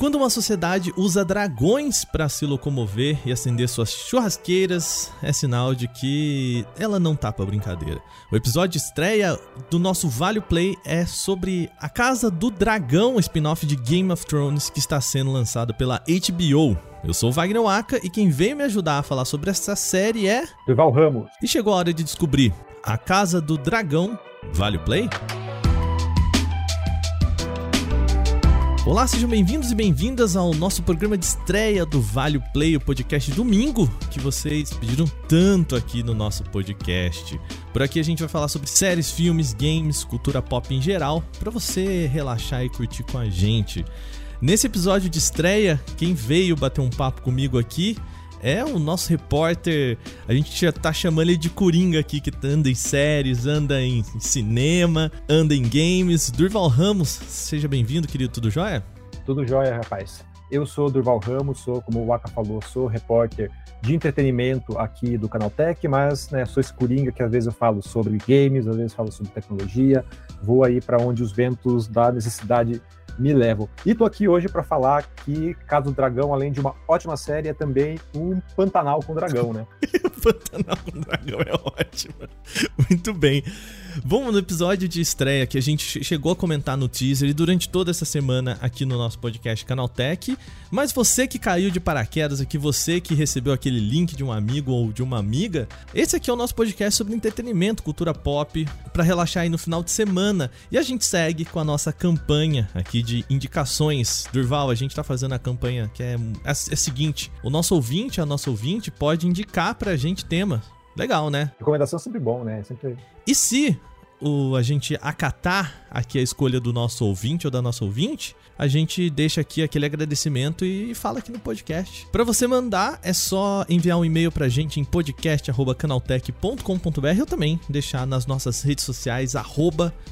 Quando uma sociedade usa dragões para se locomover e acender suas churrasqueiras, é sinal de que ela não tá pra brincadeira. O episódio de estreia do nosso Vale Play é sobre A Casa do Dragão, spin-off de Game of Thrones que está sendo lançado pela HBO. Eu sou o Wagner Waka e quem veio me ajudar a falar sobre essa série é. Durval Ramos. E chegou a hora de descobrir: A Casa do Dragão vale play? Olá, sejam bem-vindos e bem-vindas ao nosso programa de estreia do Vale Play, o podcast domingo que vocês pediram tanto aqui no nosso podcast. Por aqui a gente vai falar sobre séries, filmes, games, cultura pop em geral, para você relaxar e curtir com a gente. Nesse episódio de estreia, quem veio bater um papo comigo aqui é o nosso repórter. A gente já tá chamando ele de Coringa aqui, que anda em séries, anda em cinema, anda em games. Durval Ramos, seja bem-vindo, querido. Tudo jóia? Tudo jóia, rapaz. Eu sou Durval Ramos, sou, como o Waka falou, sou repórter de entretenimento aqui do Canaltech, mas né, sou esse coringa que às vezes eu falo sobre games, às vezes falo sobre tecnologia, vou aí para onde os ventos da necessidade me levam. E tô aqui hoje para falar que Casa do Dragão, além de uma ótima série, é também um Pantanal com Dragão, né? Pantanal com Dragão é ótimo. Muito bem. Vamos no episódio de estreia que a gente chegou a comentar no teaser e durante toda essa semana aqui no nosso podcast Canaltech. Mas você que caiu de paraquedas aqui, você que recebeu aquele link de um amigo ou de uma amiga, esse aqui é o nosso podcast sobre entretenimento, cultura pop, para relaxar aí no final de semana. E a gente segue com a nossa campanha aqui de indicações. Durval, a gente tá fazendo a campanha que é, é, é a seguinte: o nosso ouvinte, a nossa ouvinte, pode indicar pra gente temas Legal, né? Recomendação é sempre bom, né? Sempre... E se o, a gente acatar aqui a escolha do nosso ouvinte ou da nossa ouvinte, a gente deixa aqui aquele agradecimento e fala aqui no podcast. Para você mandar, é só enviar um e-mail pra gente em podcast@canaltech.com.br ou também deixar nas nossas redes sociais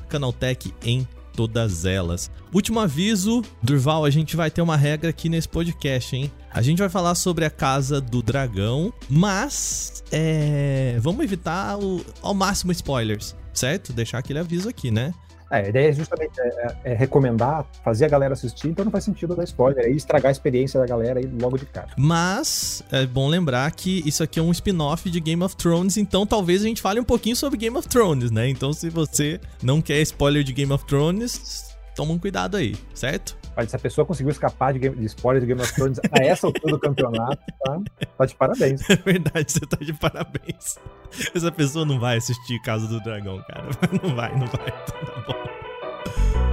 @canaltech em todas elas. Último aviso, Durval, a gente vai ter uma regra aqui nesse podcast, hein? A gente vai falar sobre a Casa do Dragão, mas é, vamos evitar o, ao máximo spoilers, certo? Deixar aquele aviso aqui, né? É, a ideia é justamente é, é, é, recomendar, fazer a galera assistir, então não faz sentido dar spoiler e estragar a experiência da galera aí logo de cara. Mas é bom lembrar que isso aqui é um spin-off de Game of Thrones, então talvez a gente fale um pouquinho sobre Game of Thrones, né? Então se você não quer spoiler de Game of Thrones, toma um cuidado aí, certo? Se a pessoa conseguiu escapar de, game, de spoiler de Game of Thrones a essa altura do campeonato, tá, tá de parabéns. É verdade, você tá de parabéns. Essa pessoa não vai assistir Casa do Dragão, cara. Não vai, não vai. Tá bom.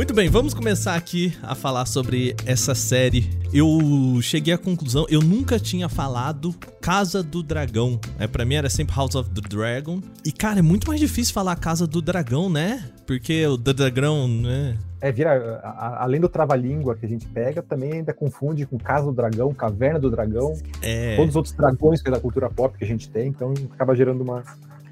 Muito bem, vamos começar aqui a falar sobre essa série. Eu cheguei à conclusão, eu nunca tinha falado Casa do Dragão. É, para mim era sempre House of the Dragon. E cara, é muito mais difícil falar Casa do Dragão, né? Porque o The Dragão, né? É, vira, a, além do trava-língua que a gente pega, também ainda confunde com Casa do Dragão, Caverna do Dragão, é... todos os outros dragões que é da cultura pop que a gente tem, então acaba gerando uma,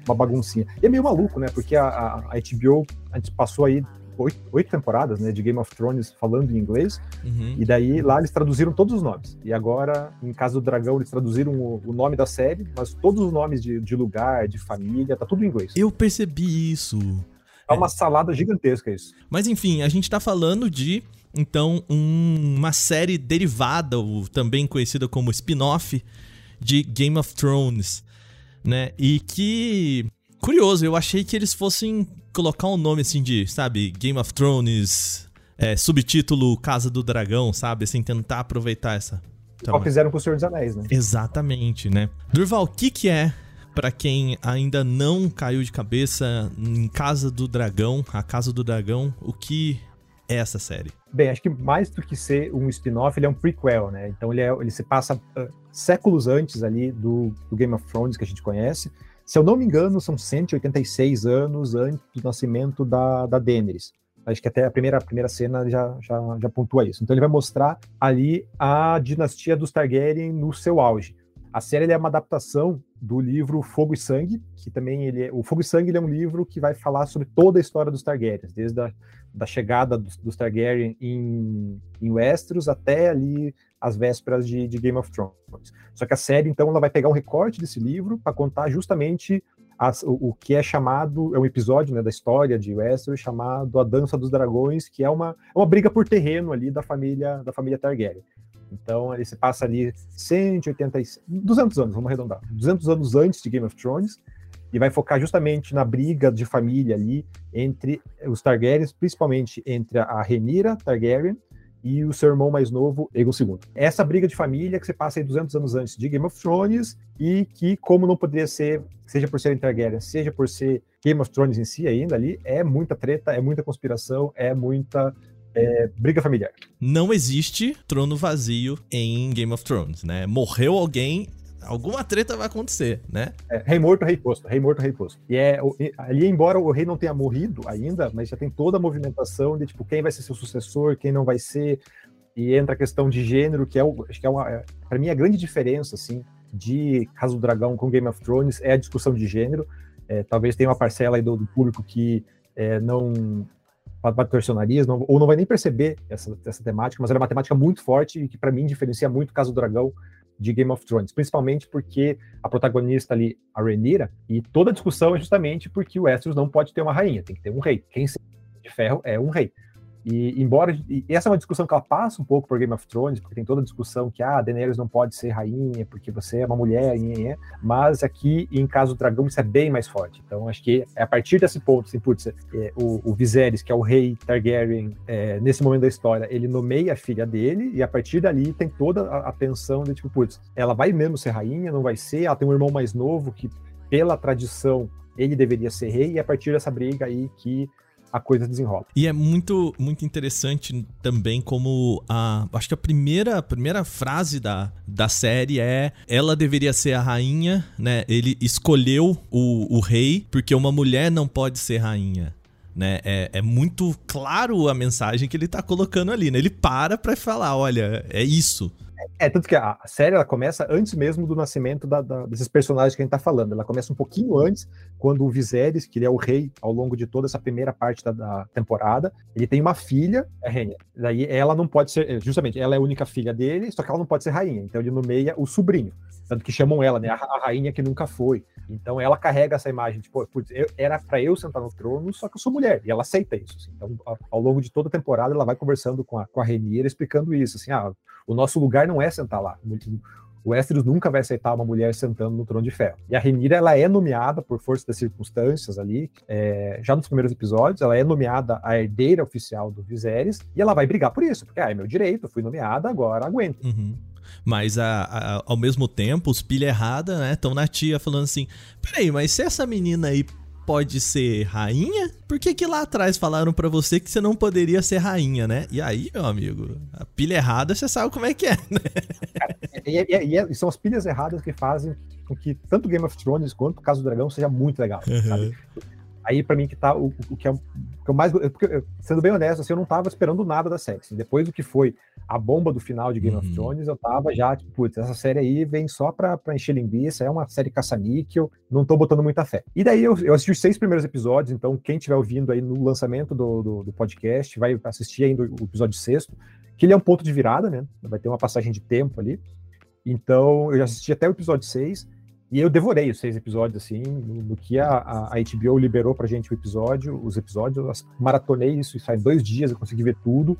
uma baguncinha. E é meio maluco, né? Porque a, a, a HBO, a gente passou aí oito, oito temporadas né, de Game of Thrones falando em inglês. Uhum. E daí lá eles traduziram todos os nomes. E agora, em Casa do Dragão, eles traduziram o, o nome da série, mas todos os nomes de, de, lugar, de família, tá tudo em inglês. Eu percebi isso. É uma salada gigantesca isso. Mas enfim, a gente tá falando de então um, uma série derivada, ou também conhecida como spin-off de Game of Thrones, né? E que curioso, eu achei que eles fossem colocar um nome assim de, sabe, Game of Thrones, é, subtítulo Casa do Dragão, sabe? Assim, tentar aproveitar essa. Só fizeram com o Senhor dos Anéis, né? Exatamente, né? Durval, o que, que é, para quem ainda não caiu de cabeça em Casa do Dragão, a Casa do Dragão, o que é essa série? Bem, acho que mais do que ser um spin-off, ele é um prequel, né? Então ele, é, ele se passa uh, séculos antes ali do, do Game of Thrones que a gente conhece. Se eu não me engano, são 186 anos antes do nascimento da, da Daenerys. Acho que até a primeira, a primeira cena já, já, já pontua isso. Então ele vai mostrar ali a dinastia dos Targaryen no seu auge. A série é uma adaptação do livro Fogo e Sangue, que também ele é, o Fogo e Sangue é um livro que vai falar sobre toda a história dos Targaryens, desde a da chegada dos, dos Targaryen em, em Westeros até ali as vésperas de, de, Game of Thrones. Só que a série, então, ela vai pegar um recorte desse livro para contar justamente as, o, o, que é chamado, é um episódio né, da história de Westeros chamado A Dança dos Dragões, que é uma, é uma briga por terreno ali da família, da família Targaryen. Então ele se passa ali 180, 200 anos, vamos arredondar, 200 anos antes de Game of Thrones, e vai focar justamente na briga de família ali entre os Targaryens, principalmente entre a Rhaenyra Targaryen e o seu irmão mais novo, Aegon II. Essa briga de família que se passa aí 200 anos antes de Game of Thrones e que, como não poderia ser, seja por ser Targaryen, seja por ser Game of Thrones em si ainda ali, é muita treta, é muita conspiração, é muita é, briga familiar. Não existe trono vazio em Game of Thrones, né? Morreu alguém, alguma treta vai acontecer, né? É, rei morto, rei posto, rei morto, rei posto. E é ali, embora o rei não tenha morrido ainda, mas já tem toda a movimentação de tipo quem vai ser seu sucessor, quem não vai ser, e entra a questão de gênero, que é, o, acho que é uma, é, para mim a grande diferença assim de Casa do Dragão com Game of Thrones é a discussão de gênero. É, talvez tenha uma parcela aí do, do público que é, não nariz, não, ou não vai nem perceber essa, essa temática, mas ela é uma temática muito forte e que para mim diferencia muito Casa do Dragão de Game of Thrones, principalmente porque a protagonista ali, a Rhaenyra, e toda a discussão é justamente porque o Westeros não pode ter uma rainha, tem que ter um rei. Quem de ferro é um rei. E embora e essa é uma discussão que ela passa um pouco por Game of Thrones, porque tem toda a discussão que ah, Daenerys não pode ser rainha porque você é uma mulher, mas aqui em caso do dragão isso é bem mais forte. Então acho que é a partir desse ponto, assim, putz, é, o, o Viserys, que é o rei Targaryen, é, nesse momento da história, ele nomeia a filha dele e a partir dali tem toda a, a tensão de tipo, putz, ela vai mesmo ser rainha, não vai ser? Ela tem um irmão mais novo que pela tradição ele deveria ser rei e a partir dessa briga aí que a coisa desenrola. E é muito, muito interessante também como a. Acho que a primeira, a primeira frase da, da série é ela deveria ser a rainha, né? Ele escolheu o, o rei porque uma mulher não pode ser rainha. Né? É, é muito claro a mensagem que ele tá colocando ali, né? Ele para pra falar, olha, é isso. É, tanto que a, série ela começa antes mesmo do nascimento da, da, desses personagens que a gente tá falando. Ela começa um pouquinho antes, quando o Viserys, que ele é o rei ao longo de toda essa primeira parte da, da temporada, ele tem uma filha, a rainha. Daí ela não pode ser, justamente, ela é a única filha dele, só que ela não pode ser rainha. Então ele nomeia o sobrinho. Tanto que chamam ela, né? A, a rainha que nunca foi. Então ela carrega essa imagem, tipo, putz, eu, era para eu sentar no trono, só que eu sou mulher. E ela aceita isso. Assim. Então, ao, ao, longo de toda a temporada, ela vai conversando com a, com a explicando isso. Assim, ah, o nosso lugar não é sentar lá. O Westeros nunca vai aceitar uma mulher sentando no trono de ferro. E a Rhaenyra, ela é nomeada por força das circunstâncias ali, é, já nos primeiros episódios, ela é nomeada a herdeira oficial do Viserys, e ela vai brigar por isso, porque ah, é meu direito, fui nomeada, agora aguento. Uhum. Mas a, a, ao mesmo tempo, os pilha errada, né, estão na tia falando assim: peraí, mas se essa menina aí pode ser rainha? Por que, que lá atrás falaram para você que você não poderia ser rainha, né? E aí, meu amigo, a pilha errada você sabe como é que é, né? e, e, e, são as pilhas erradas que fazem com que tanto Game of Thrones quanto o Caso do Dragão seja muito legal, uhum. sabe? Aí, para mim, que tá o, o que é o que eu mais. Porque, sendo bem honesto, assim, eu não tava esperando nada da série. Assim, depois do que foi a bomba do final de Game uhum. of Thrones, eu tava já, tipo, putz, essa série aí vem só pra, pra encher linguiça, é uma série caça-níquel, não tô botando muita fé. E daí eu, eu assisti os seis primeiros episódios, então quem estiver ouvindo aí no lançamento do, do, do, podcast vai assistir ainda o episódio sexto, que ele é um ponto de virada, né? Vai ter uma passagem de tempo ali. Então, eu já assisti até o episódio 6 e eu devorei os seis episódios, assim, no, que a, a, HBO liberou pra gente o episódio, os episódios, maratonei isso, isso em dois dias, eu consegui ver tudo,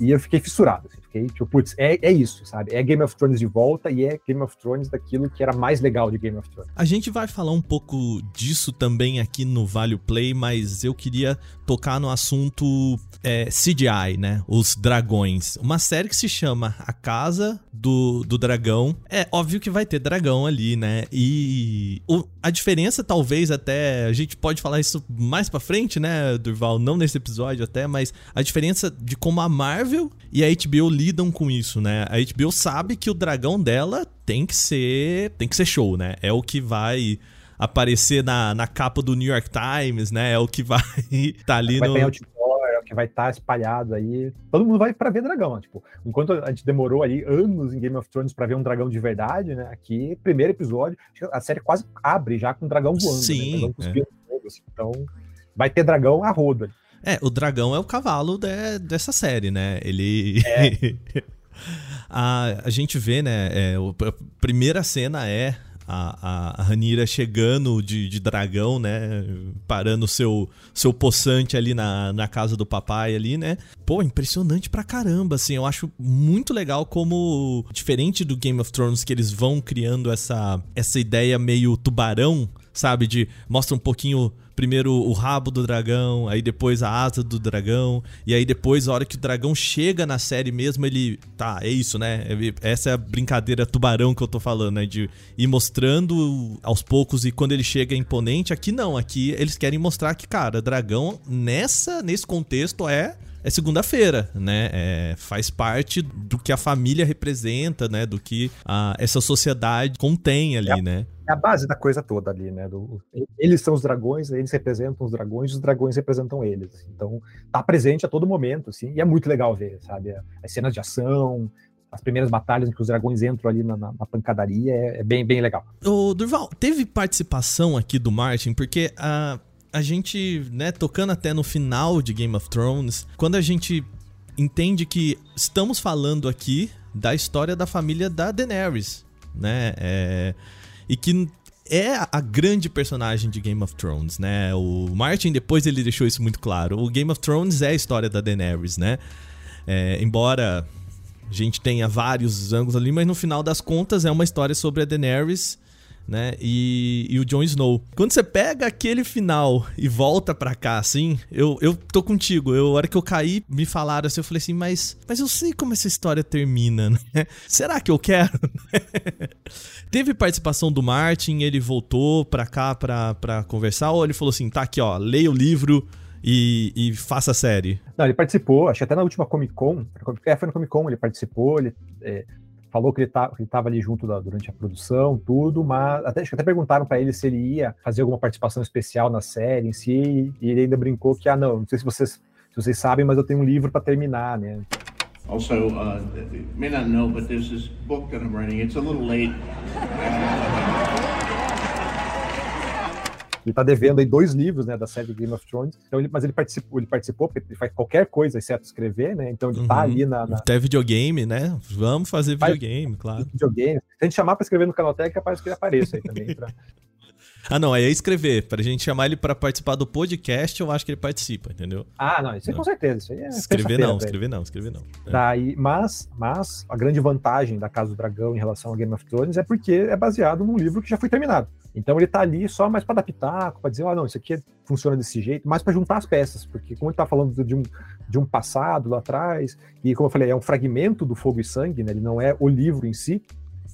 e eu fiquei fissurado, assim, fiquei, tipo, putz, é, é isso, sabe? É Game of Thrones de volta e é Game of Thrones daquilo que era mais legal de Game of Thrones. A gente vai falar um pouco disso também aqui no Vale Play, mas eu queria tocar no assunto é, CGI, né? Os dragões. Uma série que se chama A Casa do, do Dragão. É óbvio que vai ter dragão ali, né? E o, a diferença, talvez, até. A gente pode falar isso mais pra frente, né, Durval? Não nesse episódio até, mas a diferença de como a Marvel e a HBO lidam com isso, né? A HBO sabe que o dragão dela tem que ser. tem que ser show, né? É o que vai aparecer na, na capa do New York Times, né? É o que vai estar tá ali vai no. Outdoor, é o que vai estar tá espalhado aí. Todo mundo vai para ver dragão, tipo, enquanto a gente demorou ali anos em Game of Thrones para ver um dragão de verdade, né? Aqui, primeiro episódio, a série quase abre já com um dragão voando. Né? Sim. Né? Dragão é. fogo, assim. Então, vai ter dragão a roda. É, o dragão é o cavalo de, dessa série, né? Ele. É. a, a gente vê, né? É, a primeira cena é a, a Ranira chegando de, de dragão, né? Parando seu seu poçante ali na, na casa do papai ali, né? Pô, impressionante pra caramba, assim. Eu acho muito legal como, diferente do Game of Thrones, que eles vão criando essa, essa ideia meio tubarão, sabe? De mostra um pouquinho primeiro o rabo do dragão, aí depois a asa do dragão, e aí depois, a hora que o dragão chega na série mesmo, ele. Tá, é isso, né? Essa é a brincadeira tubarão que eu tô falando, né? De ir mostrando aos poucos e quando ele chega imponente. Aqui não, aqui eles querem mostrar que, cara, dragão nessa, nesse contexto é é segunda-feira, né? É, faz parte do que a família representa, né? Do que a, essa sociedade contém ali, é, né? É a base da coisa toda ali, né? Do, eles são os dragões, eles representam os dragões, os dragões representam eles. Então, tá presente a todo momento, assim, e é muito legal ver, sabe? As cenas de ação, as primeiras batalhas em que os dragões entram ali na, na, na pancadaria, é, é, bem, bem legal. Ô, Durval, teve participação aqui do Martin, porque a a gente, né, tocando até no final de Game of Thrones, quando a gente entende que estamos falando aqui da história da família da Daenerys, né? É, e que é a grande personagem de Game of Thrones, né? O Martin depois ele deixou isso muito claro. O Game of Thrones é a história da Daenerys, né? É, embora a gente tenha vários ângulos ali, mas no final das contas é uma história sobre a Daenerys né? E, e o Jon Snow. Quando você pega aquele final e volta pra cá, assim, eu, eu tô contigo. Eu, a hora que eu caí, me falaram assim, eu falei assim, mas, mas eu sei como essa história termina, né? Será que eu quero? Teve participação do Martin, ele voltou pra cá pra, pra conversar, ou ele falou assim, tá aqui, ó, leia o livro, e, e, faça a série? Não, ele participou, acho que até na última Comic Con, é, foi na Comic Con, ele participou, ele é, falou que ele tá, estava ali junto da, durante a produção, tudo, mas até, até perguntaram para ele se ele ia fazer alguma participação especial na série em si, e ele ainda brincou que, ah, não, não sei se vocês, se vocês sabem, mas eu tenho um livro para terminar, né? Also, uh, may not know, but there's this book that I'm writing. It's a little late. Ele tá devendo aí dois livros, né, da série Game of Thrones. Então ele, mas ele participou, ele participou porque ele faz qualquer coisa exceto escrever, né? Então ele tá uhum. tá ali na, na, Até videogame, né? Vamos fazer videogame, faz, claro. Videogame. Se a gente chamar para escrever no Canaltech, é capaz que ele apareça aí também. Pra... Ah, não, aí é escrever. Pra gente chamar ele para participar do podcast, eu acho que ele participa, entendeu? Ah, não, isso é com certeza. Isso aí é escrever não, escrever não, escrever não. É. Daí, mas, mas a grande vantagem da Casa do Dragão em relação ao Game of Thrones é porque é baseado num livro que já foi terminado. Então ele tá ali só mais para adaptar, para dizer, ah, não, isso aqui funciona desse jeito, mais para juntar as peças, porque como ele tá falando de um, de um passado lá atrás, e como eu falei, é um fragmento do Fogo e Sangue, né? Ele não é o livro em si,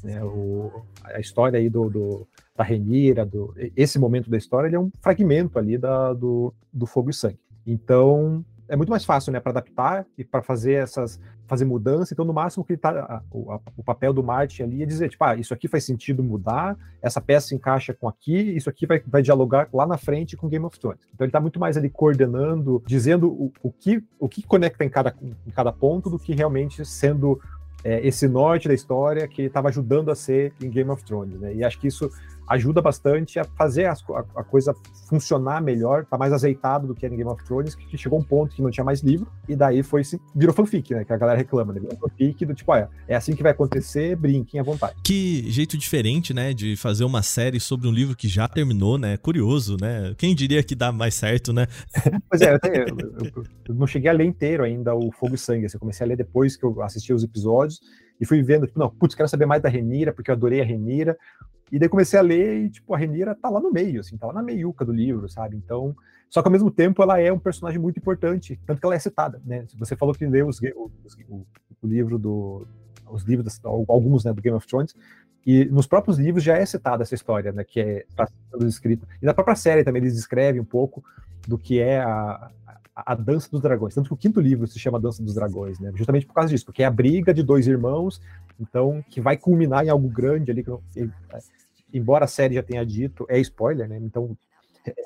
né? O, a história aí do, do da Renira, do, esse momento da história, ele é um fragmento ali da, do, do Fogo e Sangue. Então, é muito mais fácil, né, para adaptar e para fazer essas fazer mudança. Então, no máximo que tá o, o, papel do Martin ali é dizer, tipo, ah, isso aqui faz sentido mudar, essa peça encaixa com aqui, isso aqui vai, vai dialogar lá na frente com Game of Thrones. Então, ele está muito mais ali coordenando, dizendo o, o que o que conecta em cada em cada ponto do que realmente sendo é, esse norte da história que estava ajudando a ser em Game of Thrones, né? E acho que isso ajuda bastante a fazer a, a, coisa funcionar melhor, tá mais azeitado do que era em Game of Thrones, que chegou um ponto que não tinha mais livro, e daí foi virou fanfic, né? Que a galera reclama, né? Virou fanfic do tipo, olha, é assim que vai acontecer, brinquem à vontade. Que jeito diferente, né? De fazer uma série sobre um livro que já terminou, né? Curioso, né? Quem diria que dá mais certo, né? pois é, eu, até, eu, eu, eu, não cheguei a ler inteiro ainda o Fogo e Sangue, assim, eu comecei a ler depois que eu assisti os episódios, e fui vendo, tipo, não, putz, quero saber mais da Renira, porque eu adorei a Renira. E daí comecei a ler e, tipo, a Renira tá lá no meio, assim, tá lá na meiuca do livro, sabe? Então, só que ao mesmo tempo ela é um personagem muito importante, tanto que ela é citada, né? Você falou que leu os, os, o, o, livro do... os livros, alguns, né, do Game of Thrones, e nos próprios livros já é citada essa história, né, que é escrita. E na própria série também eles descrevem um pouco do que é a, a, Dança dos Dragões. Tanto que o quinto livro se chama Dança dos Dragões, né? Justamente por causa disso, porque é a briga de dois irmãos, então, que vai culminar em algo grande ali. Que, embora a série já tenha dito, é spoiler, né? Então,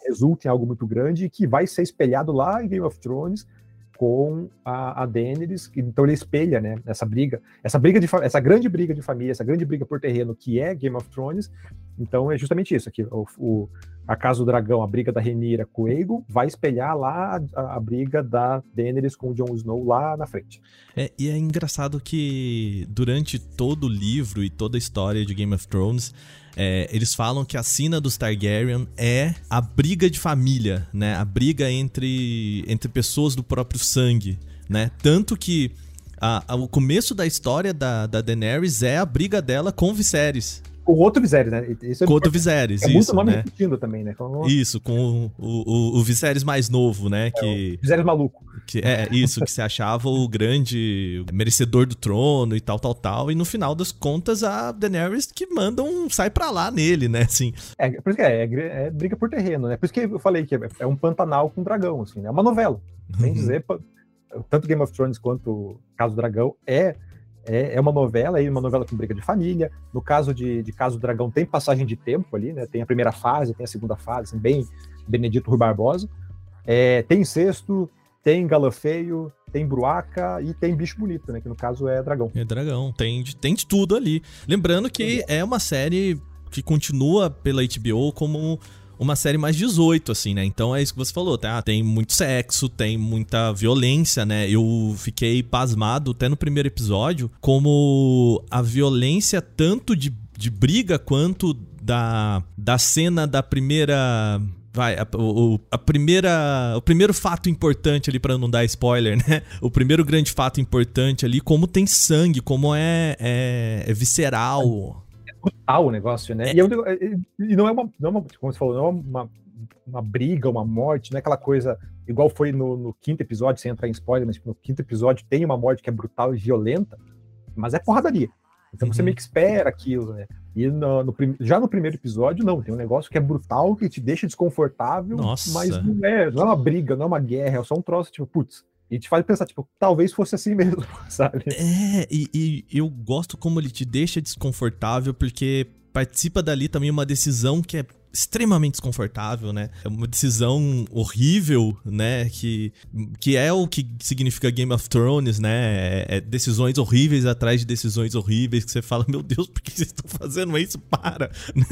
resulta em algo muito grande que vai ser espelhado lá em Game of Thrones com a, a Daenerys, então ele espelha, né, essa briga, essa briga de essa grande briga de família, essa grande briga por terreno que é Game of Thrones. Então é justamente isso aqui, o, o a Casa do Dragão, a briga da Renira com o Aegon, vai espelhar lá a, a, briga da Daenerys com o Jon Snow lá na frente. É, e é engraçado que durante todo o livro e toda a história de Game of Thrones, é, eles falam que a sina dos Targaryen é a briga de família, né? A briga entre, entre pessoas do próprio sangue, né? Tanto que a, a, o começo da história da, da Daenerys é a briga dela com Viserys, com outro Viserys, né? Isso é com outro Viserys, é isso, muito nome né? repetindo também, né? Com... Isso, com o, o, o Viserys mais novo, né? É, que... Viserys maluco. Que, é, isso, que se achava o grande merecedor do trono e tal, tal, tal. E no final das contas, a Daenerys que manda um sai pra lá nele, né? Assim. É, por isso que é, é, é briga por terreno, né? Por isso que eu falei que é, é um Pantanal com dragão, assim, né? É uma novela. Sem uhum. dizer, tanto Game of Thrones quanto Caso Dragão é é, é uma novela, aí uma novela com briga de família. No caso de, de Caso do Dragão, tem passagem de tempo ali, né? Tem a primeira fase, tem a segunda fase, assim, bem Benedito Rui Barbosa. É, tem incesto, tem galafeio, tem bruaca e tem bicho bonito, né? Que no caso é dragão. É dragão, tem tem de tudo ali. Lembrando que é uma série que continua pela HBO como uma série mais 18, assim, né? Então é isso que você falou, tá? Tem muito sexo, tem muita violência, né? Eu fiquei pasmado até no primeiro episódio como a violência tanto de, de briga quanto da, da cena da primeira vai, a, o, a primeira, o primeiro fato importante ali para não dar spoiler, né? O primeiro grande fato importante ali, como tem sangue, como é, é, é visceral brutal o negócio, né? É. E, é, e, não, é uma, não é uma, como você falou, não é uma, uma briga, uma morte, não é aquela coisa igual foi no, no, quinto episódio, sem entrar em spoiler, mas no quinto episódio tem uma morte que é brutal e violenta, mas é porradaria. Então uhum. você meio que espera aquilo, né? E no, no, já no primeiro episódio, não, tem um negócio que é brutal, que te deixa desconfortável, Nossa. mas não é, não é uma briga, não é uma guerra, é só um troço, tipo, putz, e te faz pensar, tipo, talvez fosse assim mesmo, sabe? É, e, e, eu gosto como ele te deixa desconfortável, porque participa dali também uma decisão que é extremamente desconfortável, né? É uma decisão horrível, né? Que, que é o que significa Game of Thrones, né? É, é decisões horríveis atrás de decisões horríveis que você fala, meu Deus, por que vocês estão fazendo isso? Para! Né?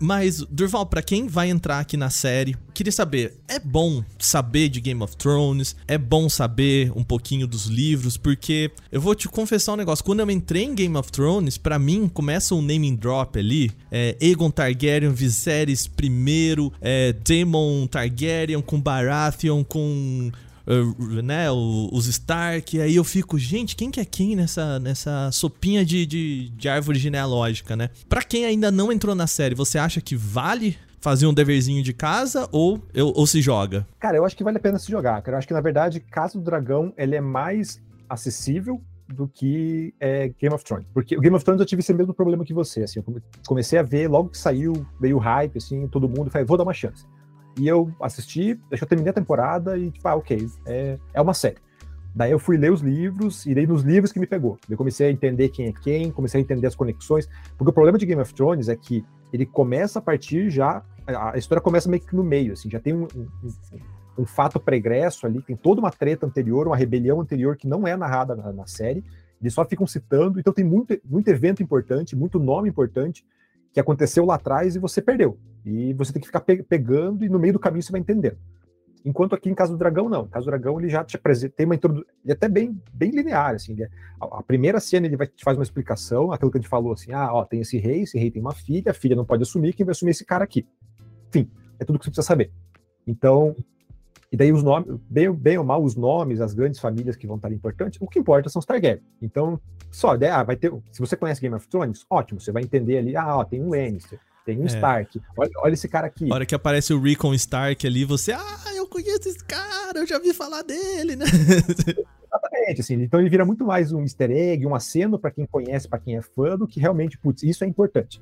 Mas, Durval, para quem vai entrar aqui na série, queria saber, é bom saber de Game of Thrones? É bom saber um pouquinho dos livros? Porque eu vou te confessar um negócio, quando eu entrei em Game of Thrones, para mim começa um naming drop ali, é, Aegon Targaryen, Viserys Primeiro, é, Daemon Targaryen com Baratheon, com Uh, né, os Stark, aí eu fico, gente, quem que é quem nessa, nessa sopinha de, de, de, árvore genealógica, né? Pra quem ainda não entrou na série, você acha que vale fazer um deverzinho de casa ou, ou se joga? Cara, eu acho que vale a pena se jogar, cara. Eu acho que, na verdade, Casa do Dragão, ele é mais acessível do que é, Game of Thrones. Porque o Game of Thrones eu tive esse mesmo problema que você, assim, eu comecei a ver logo que saiu, meio hype, assim, todo mundo, falei, vou dar uma chance. E eu assisti, deixa eu terminar a temporada e, tipo, ah, ok, é, é uma série. Daí eu fui ler os livros, e nos livros que me pegou. Eu comecei a entender quem é quem, comecei a entender as conexões, porque o problema de Game of Thrones é que ele começa a partir já, a história começa meio que no meio, assim, já tem um, um, um fato pregresso ali, tem toda uma treta anterior, uma rebelião anterior que não é narrada na, na série, eles só ficam citando, então tem muito, muito evento importante, muito nome importante que aconteceu lá atrás e você perdeu. E você tem que ficar pe pegando e no meio do caminho você vai entendendo. Enquanto aqui em Casa do Dragão, não. Em Casa do Dragão, ele já te apresenta, tem uma introdução, ele é até bem, bem linear, assim. É, a, a, primeira cena ele vai te faz uma explicação, aquilo que a gente falou, assim, ah, ó, tem esse rei, esse rei tem uma filha, a filha não pode assumir, quem vai assumir esse cara aqui. Enfim, é tudo que você precisa saber. Então, e daí os nomes, bem, bem ou mal, os nomes, as grandes famílias que vão estar importantes, o que importa são os Targaryen. Então, só, ah, vai ter. Se você conhece Game of Thrones, ótimo, você vai entender ali, ah, ó, tem um Lannister, tem um é. Stark. Olha, olha esse cara aqui. A hora que aparece o Rickon Stark ali, você, ah, eu conheço esse cara, eu já vi falar dele, né? Exatamente, assim, então ele vira muito mais um easter egg, um aceno para quem conhece, para quem é fã, do que realmente, putz, isso é importante.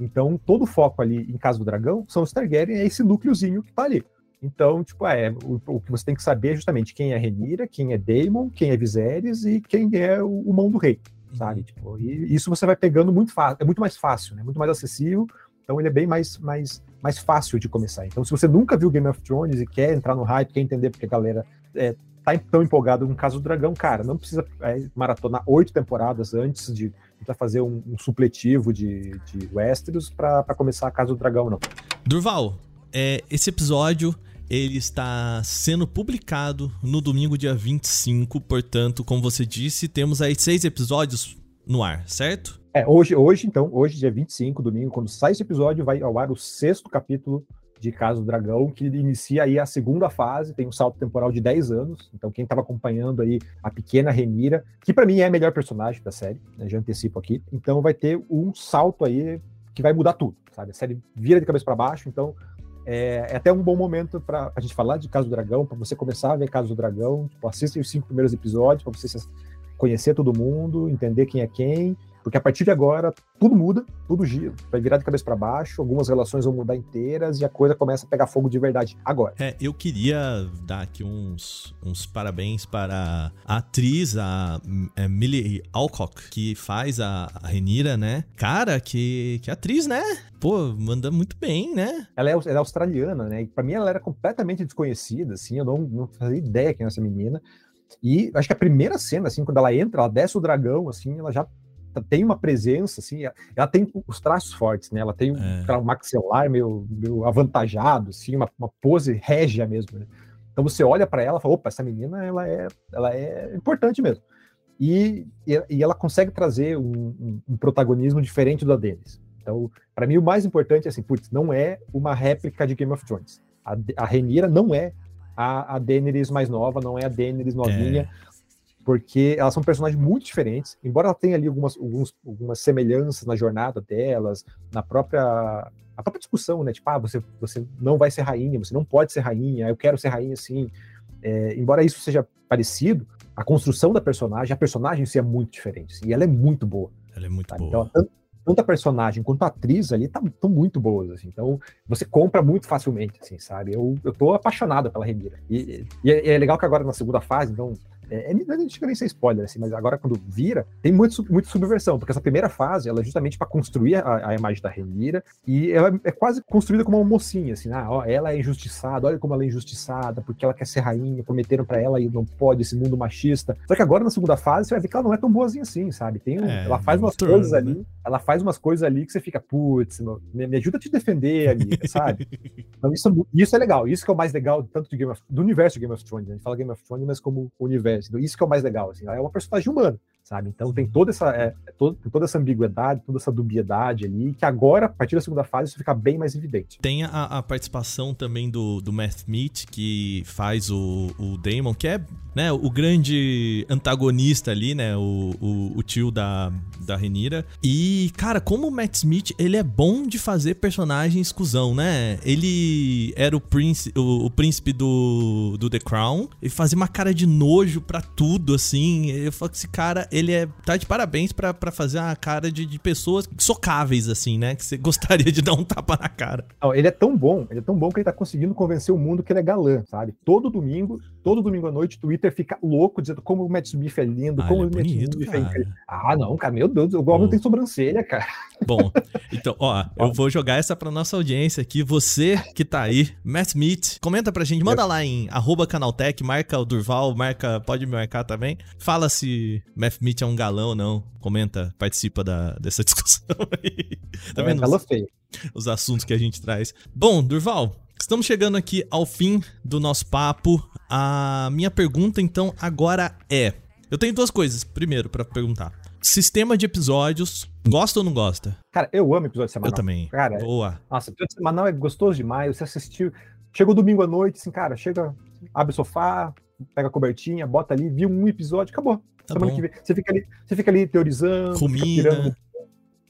Então, todo o foco ali em Casa do Dragão são os Targaryen, é esse núcleozinho que tá ali. Então, tipo, é, o, o, que você tem que saber é justamente quem é Renira, quem é Daemon, quem é Viserys e quem é o, o mão do rei, sabe? Uhum. Tipo, e isso você vai pegando muito fácil, é muito mais fácil, né? Muito mais acessível, então ele é bem mais, mais, mais fácil de começar. Então, se você nunca viu Game of Thrones e quer entrar no hype, quer entender porque a galera é, tá tão empolgada com o caso do dragão, cara, não precisa é, maratonar oito temporadas antes de tentar fazer um, um supletivo de, de Westeros para começar a Casa do Dragão, não. Durval, é, esse episódio ele está sendo publicado no domingo, dia 25. Portanto, como você disse, temos aí seis episódios no ar, certo? É, hoje, hoje, então, hoje, dia 25, domingo, quando sai esse episódio, vai ao ar o sexto capítulo de Casa do Dragão, que inicia aí a segunda fase, tem um salto temporal de 10 anos. Então, quem estava acompanhando aí a pequena Renira, que para mim é a melhor personagem da série, né, já antecipo aqui. Então, vai ter um salto aí que vai mudar tudo, sabe? A série vira de cabeça para baixo, então é, é, até um bom momento para a gente falar de Casa do Dragão, para você começar a ver Casa do Dragão. Tipo, os cinco primeiros episódios, para você conhecer todo mundo, entender quem é quem porque a partir de agora, tudo muda, tudo gira, vai virar de cabeça para baixo, algumas relações vão mudar inteiras e a coisa começa a pegar fogo de verdade agora. É, eu queria dar aqui uns, uns parabéns para a atriz, a é, Millie Alcock, que faz a, a Renira, né? Cara, que, que atriz, né? Pô, manda muito bem, né? Ela é, ela é australiana, né? E pra mim ela era completamente desconhecida, assim, eu não, não fazia ideia quem é essa menina. E acho que a primeira cena, assim, quando ela entra, ela desce o dragão, assim, ela já tem uma presença, assim, ela tem os traços fortes, né? Ela tem é. um maxilar meio, meio avantajado, assim, uma, uma pose régia mesmo, né? Então você olha para ela e fala, opa, essa menina, ela é, ela é importante mesmo. E, e ela consegue trazer um, um, um protagonismo diferente do deles. Então, para mim, o mais importante é assim, putz, não é uma réplica de Game of Thrones. A, a Renira não é a, a Daenerys mais nova, não é a Daenerys novinha. É porque elas são personagens muito diferentes, embora ela tenha ali algumas, alguns, algumas semelhanças na jornada delas, na própria a própria discussão, né? Tipo, ah, você, você não vai ser rainha, você não pode ser rainha, eu quero ser rainha sim. É, embora isso seja parecido, a construção da personagem, a personagem em si é muito diferente, e ela é muito boa. Ela é muito boa. Então, tanto, tanto a personagem quanto a atriz ali estão tá, muito boas, assim. Então, você compra muito facilmente, assim, sabe? Eu, eu tô apaixonado pela Remira. E, e é, é legal que agora na segunda fase, então, é, é, não chega nem ser spoiler, assim, mas agora quando vira, tem muito, muito subversão, porque essa primeira fase, ela é justamente para construir a, a, imagem da Renira, e ela é quase construída como uma mocinha, assim, ah, ó, ela é injustiçada, olha como ela é injustiçada, porque ela quer ser rainha, prometeram para ela e não pode, esse mundo machista. Só que agora, na segunda fase, você vai ver que ela não é tão boazinha assim, sabe? Tem um, é, ela faz umas coisas ali, né? ela faz umas coisas ali que você fica, putz, me, me, ajuda a te defender, amiga, sabe? Então isso, é isso é legal, isso que é o mais legal tanto de Game of, do universo de Game of Thrones, né? a gente fala Game of Thrones, mas como universo. Isso que é o mais legal, assim. Ela é uma personagem humana, sabe? Então tem toda essa, é, é toda, toda essa ambiguidade, toda essa dubiedade ali, que agora, a partir da segunda fase, isso fica bem mais evidente. Tem a, a participação também do, do Matt Smith, que faz o, o Damon, que é né, o grande antagonista ali, né? O, o, o, tio da, da Renira. E, cara, como o Matt Smith, ele é bom de fazer personagens cuzão, né? Ele era o príncipe, o, o príncipe do, do The Crown e fazia uma cara de nojo pra tudo, assim. Eu falo que esse cara, ele é. tá de parabéns pra, pra fazer uma cara de, de pessoas socáveis, assim, né? Que você gostaria de dar um tapa na cara. Não, ele é tão bom, ele é tão bom que ele tá conseguindo convencer o mundo que ele é galã, sabe? Todo domingo, todo domingo à noite, Twitter Twitter fica louco dizendo como o Matt Smith é lindo, ah, como é o Matt Smith é incrível. Ah, não, cara, meu Deus, o Goblin oh. tem sobrancelha, cara. Bom, então, ó, eu vou jogar essa pra nossa audiência aqui. Você que tá aí, Matt Smith, comenta pra gente, manda lá em Canaltech, marca o Durval, marca, pode me marcar também. Fala se Matt Smith é um galão ou não. Comenta, participa da, dessa discussão aí. Tá é, vendo? Os, os assuntos que a gente traz. Bom, Durval, Estamos chegando aqui ao fim do nosso papo. A minha pergunta, então, agora é: eu tenho duas coisas, primeiro, para perguntar. Sistema de episódios, gosta ou não gosta? Cara, eu amo episódio semanal. Eu também. Cara, Boa. Nossa, episódio semanal é gostoso demais. Você assistiu. Chegou domingo à noite, assim, cara, chega, abre o sofá, pega a cobertinha, bota ali, viu um episódio, acabou. Tá Semana bom. que vem. Você fica ali, você fica ali teorizando, Rumina.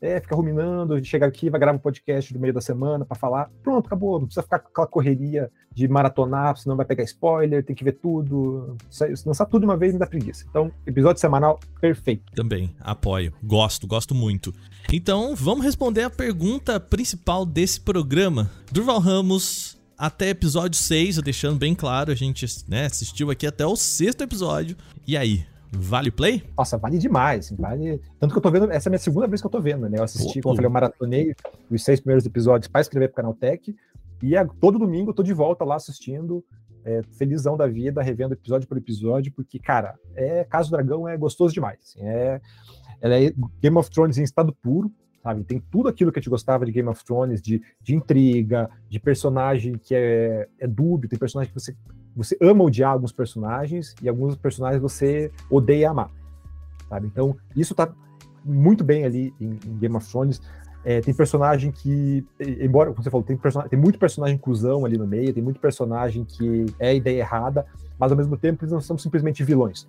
É, fica ruminando, chega aqui, vai gravar um podcast do meio da semana para falar. Pronto, acabou. Não precisa ficar com aquela correria de maratonar, senão vai pegar spoiler, tem que ver tudo. Lançar tudo uma vez me dá preguiça. Então, episódio semanal, perfeito. Também, apoio. Gosto, gosto muito. Então, vamos responder a pergunta principal desse programa. Durval Ramos, até episódio 6, deixando bem claro, a gente né, assistiu aqui até o sexto episódio. E aí, Vale play? Nossa, vale demais. Assim, vale... Tanto que eu tô vendo, essa é a minha segunda vez que eu tô vendo, né? Eu assisti, como eu falei, eu maratonei os seis primeiros episódios para escrever pro Canal Tech. E a, todo domingo eu tô de volta lá assistindo, é, felizão da vida, revendo episódio por episódio, porque, cara, é Caso Dragão é gostoso demais. Assim, é, ela é Game of Thrones em estado puro. Sabe? Tem tudo aquilo que a gente gostava de Game of Thrones, de, de intriga, de personagem que é, é dúbio, tem personagem que você, você ama odiar alguns personagens e alguns personagens você odeia amar, sabe? Então, isso tá muito bem ali em, em Game of Thrones. É, tem personagem que, embora, como você falou, tem, tem muito personagem cuzão ali no meio, tem muito personagem que é ideia errada, mas ao mesmo tempo eles não são simplesmente vilões,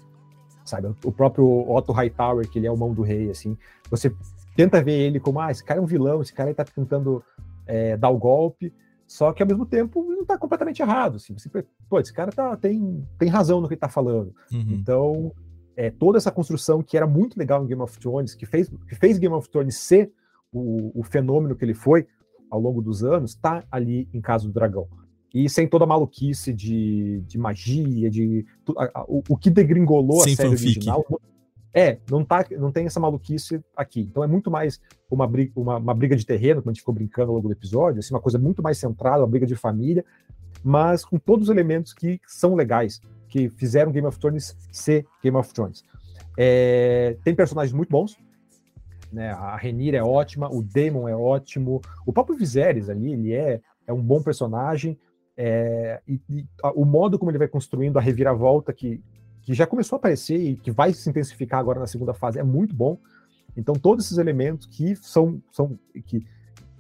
sabe? O próprio Otto Hightower, que ele é o mão do rei, assim, você tenta ver ele como, ah, esse cara é um vilão, esse cara aí tá tentando é, dar o golpe, só que ao mesmo tempo não tá completamente errado, assim, você, pô, esse cara tá, tem, tem razão no que ele tá falando. Uhum. Então, é, toda essa construção que era muito legal em Game of Thrones, que fez, que fez Game of Thrones ser o, o fenômeno que ele foi ao longo dos anos, tá ali em Casa do Dragão. E sem toda a maluquice de, de magia, de a, a, o, o, que degringolou sem a série fanfic. original. É, não, tá, não tem essa maluquice aqui. Então é muito mais uma briga, uma, uma briga de terreno, como a gente ficou brincando ao longo do episódio, assim, uma coisa muito mais centrada, uma briga de família, mas com todos os elementos que são legais, que fizeram Game of Thrones ser Game of Thrones. É, tem personagens muito bons, né? A Renira é ótima, o Daemon é ótimo, o próprio Viserys ali, ele é, é um bom personagem, é, e, e a, o modo como ele vai construindo a reviravolta que, que já começou a aparecer e que vai se intensificar agora na segunda fase é muito bom. Então todos esses elementos que são, são que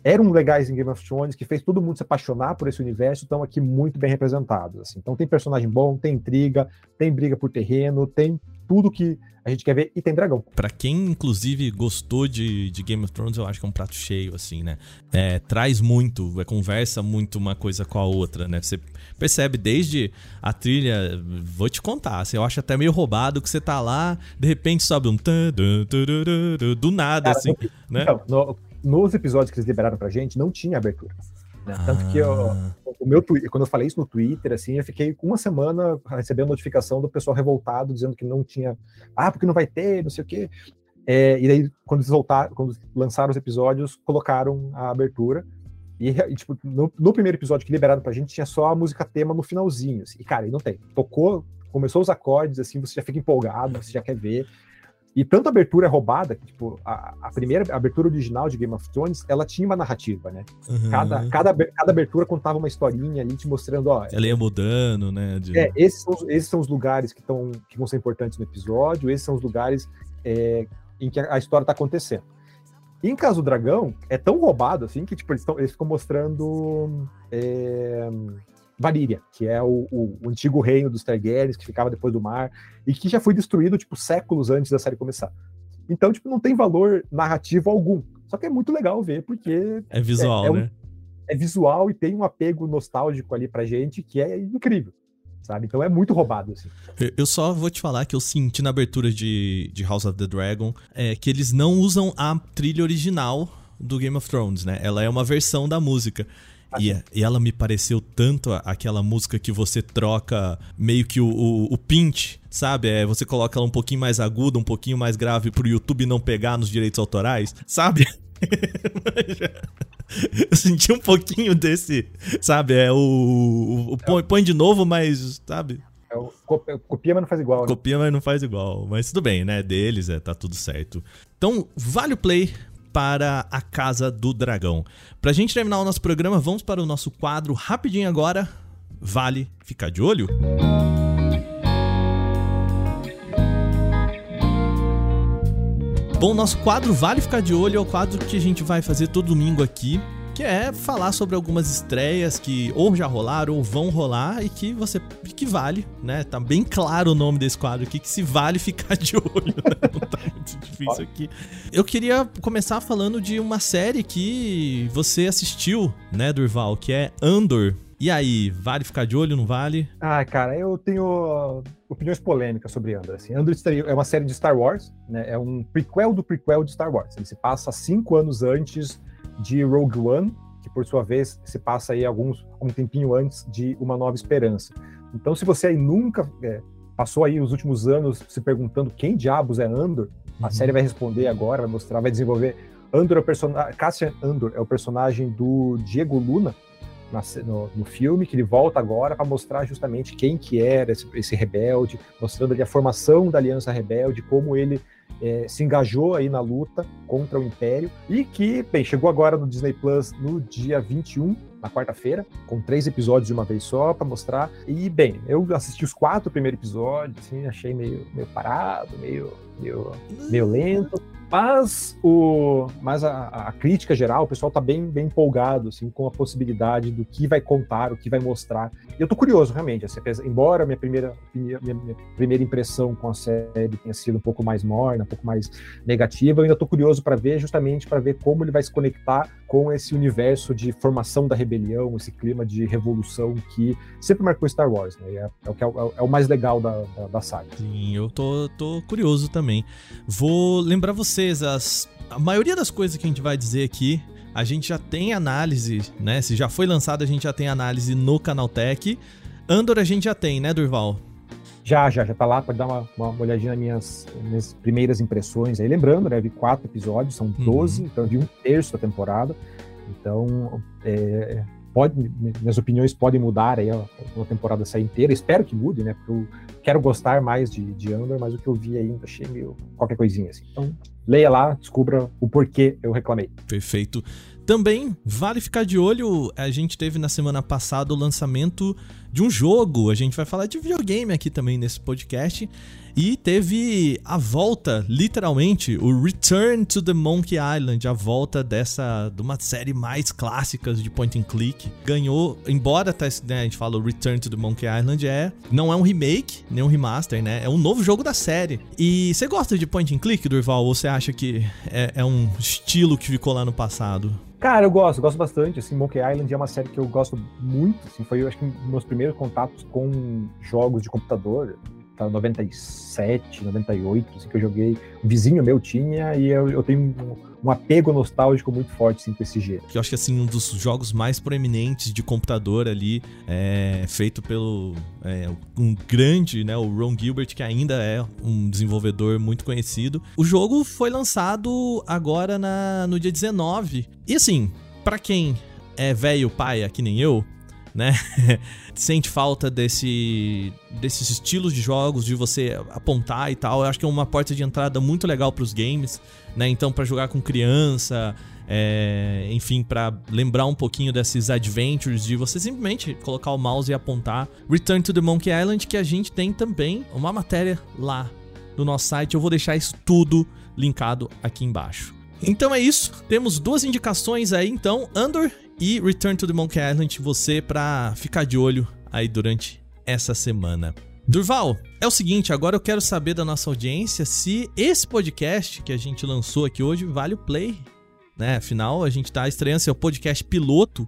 eram legais em Game of Thrones, que fez todo mundo se apaixonar por esse universo, estão aqui muito bem representados. Assim. Então tem personagem bom, tem intriga, tem briga por terreno, tem tudo que a gente quer ver e tem dragão. Para quem, inclusive, gostou de, de, Game of Thrones, eu acho que é um prato cheio, assim, né? É, traz muito, é, conversa muito uma coisa com a outra, né? Você percebe desde a trilha, vou te contar, assim, eu acho até meio roubado que você tá lá, de repente sobe um do nada, Cara, assim, né? Então, no, nos episódios que eles liberaram pra gente, não tinha abertura. Né? Tanto que eu, ah. o meu quando eu falei isso no Twitter, assim, eu fiquei uma semana recebendo notificação do pessoal revoltado dizendo que não tinha, ah, porque não vai ter, não sei o quê. É, e daí, quando eles voltaram, quando lançaram os episódios, colocaram a abertura. E, e tipo, no, no, primeiro episódio que liberaram pra gente, tinha só a música tema no finalzinho. Assim, e, cara, e não tem. Tocou, começou os acordes, assim, você já fica empolgado, você já quer ver. E tanto a abertura é roubada, que, tipo, a, a, primeira abertura original de Game of Thrones, ela tinha uma narrativa, né? Uhum. Cada, cada, cada abertura contava uma historinha ali, te mostrando, ó... Ela ia mudando, né? De... É, esses são, esses são os lugares que, tão, que vão ser importantes no episódio, esses são os lugares é, em que a, a história tá acontecendo. E em Caso do Dragão, é tão roubado, assim, que, tipo, eles, tão, eles ficam mostrando... É, Valíria, que é o, o, o, antigo reino dos Targaryens, que ficava depois do mar, e que já foi destruído, tipo, séculos antes da série começar. Então, tipo, não tem valor narrativo algum. Só que é muito legal ver, porque... É visual, é, é um, né? É visual e tem um apego nostálgico ali pra gente que é incrível. Sabe? Então é muito roubado, assim. Eu só vou te falar que eu senti na abertura de, de House of the Dragon é, que eles não usam a trilha original do Game of Thrones, né? Ela é uma versão da música. E, e, ela me pareceu tanto aquela música que você troca meio que o, o, o pinch, sabe? É, você coloca ela um pouquinho mais aguda, um pouquinho mais grave pro YouTube não pegar nos direitos autorais, sabe? Eu senti um pouquinho desse, sabe? É o. o, o põe, põe, de novo, mas, sabe? É o, copia, mas não faz igual. Né? Copia, mas não faz igual. Mas tudo bem, né? Deles, é, tá tudo certo. Então, vale o play para a Casa do Dragão. Pra gente terminar o nosso programa, vamos para o nosso quadro rapidinho agora. Vale ficar de olho? Bom, nosso quadro Vale Ficar de Olho é o quadro que a gente vai fazer todo domingo aqui que é falar sobre algumas estreias que ou já rolaram ou vão rolar e que você que vale, né? Tá bem claro o nome desse quadro aqui que se vale ficar de olho, né? Não tá muito difícil aqui. Eu queria começar falando de uma série que você assistiu, né, Durval, que é Andor. E aí, vale ficar de olho, não vale? Ah, cara, eu tenho opiniões polêmicas sobre Andor. Assim. Andor é uma série de Star Wars, né? É um prequel do prequel de Star Wars. Ele se passa cinco anos antes de Rogue One, que por sua vez se passa aí alguns um tempinho antes de Uma Nova Esperança. Então, se você aí nunca é, passou aí os últimos anos se perguntando quem diabos é Andor, uhum. a série vai responder agora, vai mostrar, vai desenvolver. Andor é o personagem, Cassian Andor é o personagem do Diego Luna na, no, no, filme, que ele volta agora para mostrar justamente quem que era esse, esse rebelde, mostrando ali a formação da Aliança Rebelde, como ele é, se engajou aí na luta contra o Império e que, bem, chegou agora no Disney Plus no dia 21, na quarta-feira, com três episódios de uma vez só para mostrar. E, bem, eu assisti os quatro primeiros episódios, assim, achei meio, meio parado, meio, meio, meio lento. Mas, o, mas a, a, crítica geral, o pessoal está bem, bem empolgado assim, com a possibilidade do que vai contar, o que vai mostrar. Eu estou curioso, realmente. Assim, embora minha primeira, minha, minha, primeira impressão com a série tenha sido um pouco mais morna, um pouco mais negativa, eu ainda estou curioso para ver, justamente para ver como ele vai se conectar com esse universo de formação da rebelião, esse clima de revolução que sempre marcou Star Wars. Né? É, é, o que é, é, é, o mais legal da, da, da saga. Sim, eu tô, tô curioso também. Vou lembrar você vocês as, a maioria das coisas que a gente vai dizer aqui. A gente já tem análise, né? Se já foi lançado, a gente já tem análise no Canaltech. Andor a gente já tem, né, Durval? Já, já, já tá lá, pode dar uma, uma olhadinha nas minhas, minhas primeiras impressões aí. Lembrando, né, vi quatro episódios, são 12, uhum. então vi um terço da temporada. Então, é, pode, minhas opiniões podem mudar aí uma temporada sair inteira. Espero que mude, né? Porque eu quero gostar mais de, de Andor, mas o que eu vi ainda achei meio qualquer coisinha assim. Então, leia lá, descubra o porquê eu reclamei. Perfeito. Também vale ficar de olho, a gente teve na semana passada o lançamento de um jogo. A gente vai falar de videogame aqui também nesse podcast. E teve a volta, literalmente, o Return to the Monkey Island, a volta dessa de uma série mais clássicas de point and click. Ganhou, embora tá, né, a gente fala o Return to the Monkey Island é, não é um remake, nem um remaster, né? É um novo jogo da série. E você gosta de point and click, Durval, ou você acha que é, é um estilo que ficou lá no passado? Cara, eu gosto, gosto bastante. Assim, Monkey Island é uma série que eu gosto muito. Assim, foi, eu acho que, meus primeiros contatos com jogos de computador. 97, 98, assim, que eu joguei. Um vizinho meu tinha e eu, eu tenho um, um, apego nostálgico muito forte assim, com esse. Que eu acho que assim, um dos jogos mais proeminentes de computador ali, é, feito pelo é, um grande, né, o Ron Gilbert, que ainda é um desenvolvedor muito conhecido. O jogo foi lançado agora na, no dia 19. E assim, para quem é velho pai, que nem eu, né? Sente falta desse, desses estilos de jogos, de você apontar e tal. Eu acho que é uma porta de entrada muito legal para os games, né? Então, para jogar com criança, é, enfim, para lembrar um pouquinho desses adventures, de você simplesmente colocar o mouse e apontar. Return to the Monkey Island, que a gente tem também uma matéria lá no nosso site. Eu vou deixar isso tudo linkado aqui embaixo. Então é isso. Temos duas indicações aí, então, Andor e Return to the Monkey Island, você pra ficar de olho aí durante essa semana. Durval, é o seguinte, agora eu quero saber da nossa audiência se esse podcast que a gente lançou aqui hoje vale o play, né? Afinal, a gente tá estreando seu podcast piloto.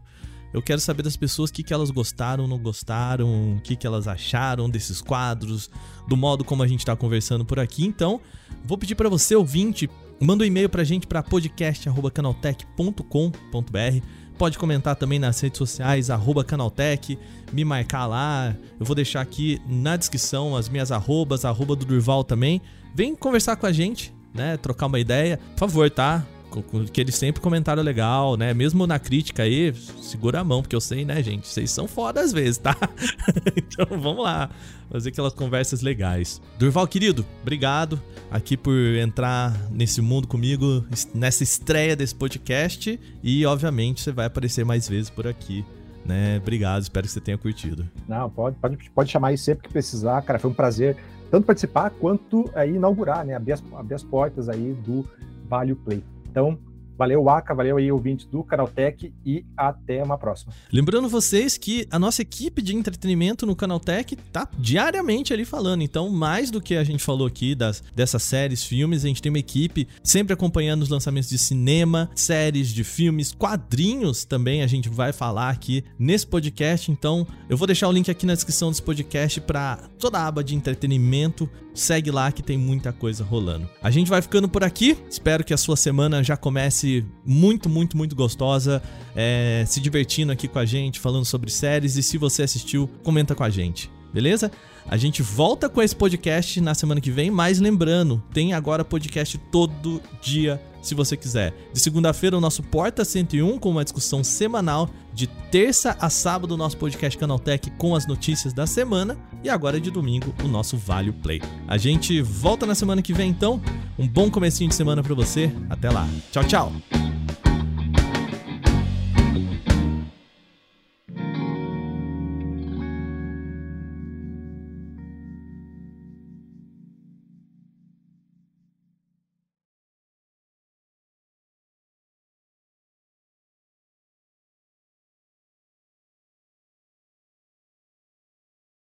Eu quero saber das pessoas o que, que elas gostaram, não gostaram, o que, que elas acharam desses quadros, do modo como a gente tá conversando por aqui. Então, vou pedir para você, ouvinte, Manda um e-mail pra gente para podcast@canaltech.com.br. Pode comentar também nas redes sociais, Canaltech, me marcar lá. Eu vou deixar aqui na descrição as minhas arrobas, arroba do Durval também. Vem conversar com a gente, né? Trocar uma ideia. Por favor, tá? Que eles sempre comentaram legal, né? Mesmo na crítica aí, segura a mão, porque eu sei, né, gente? Vocês são foda às vezes, tá? então vamos lá, fazer aquelas conversas legais. Durval, querido, obrigado aqui por entrar nesse mundo comigo, nessa estreia desse podcast. E, obviamente, você vai aparecer mais vezes por aqui. Né? Obrigado, espero que você tenha curtido. Não, pode, pode, pode chamar aí sempre que precisar, cara. Foi um prazer tanto participar quanto aí inaugurar, né? Abrir as, abrir as portas aí do Vale Play. Então, Valeu, Aka, valeu aí, ouvintes do Canaltech e até uma próxima. Lembrando vocês que a nossa equipe de entretenimento no Canaltech tá diariamente ali falando. Então, mais do que a gente falou aqui das, dessas séries, filmes, a gente tem uma equipe sempre acompanhando os lançamentos de cinema, séries de filmes, quadrinhos também a gente vai falar aqui nesse podcast. Então, eu vou deixar o link aqui na descrição desse podcast para toda a aba de entretenimento. Segue lá que tem muita coisa rolando. A gente vai ficando por aqui. Espero que a sua semana já comece muito, muito, muito gostosa, é, se divertindo aqui com a gente, falando sobre séries. E se você assistiu, comenta com a gente. Beleza? A gente volta com esse podcast na semana que vem, mas lembrando, tem agora podcast todo dia, se você quiser. De segunda-feira, o nosso Porta 101 com uma discussão semanal. De terça a sábado, o nosso podcast Canaltech com as notícias da semana. E agora de domingo, o nosso Vale Play. A gente volta na semana que vem, então. Um bom comecinho de semana para você. Até lá. Tchau, tchau.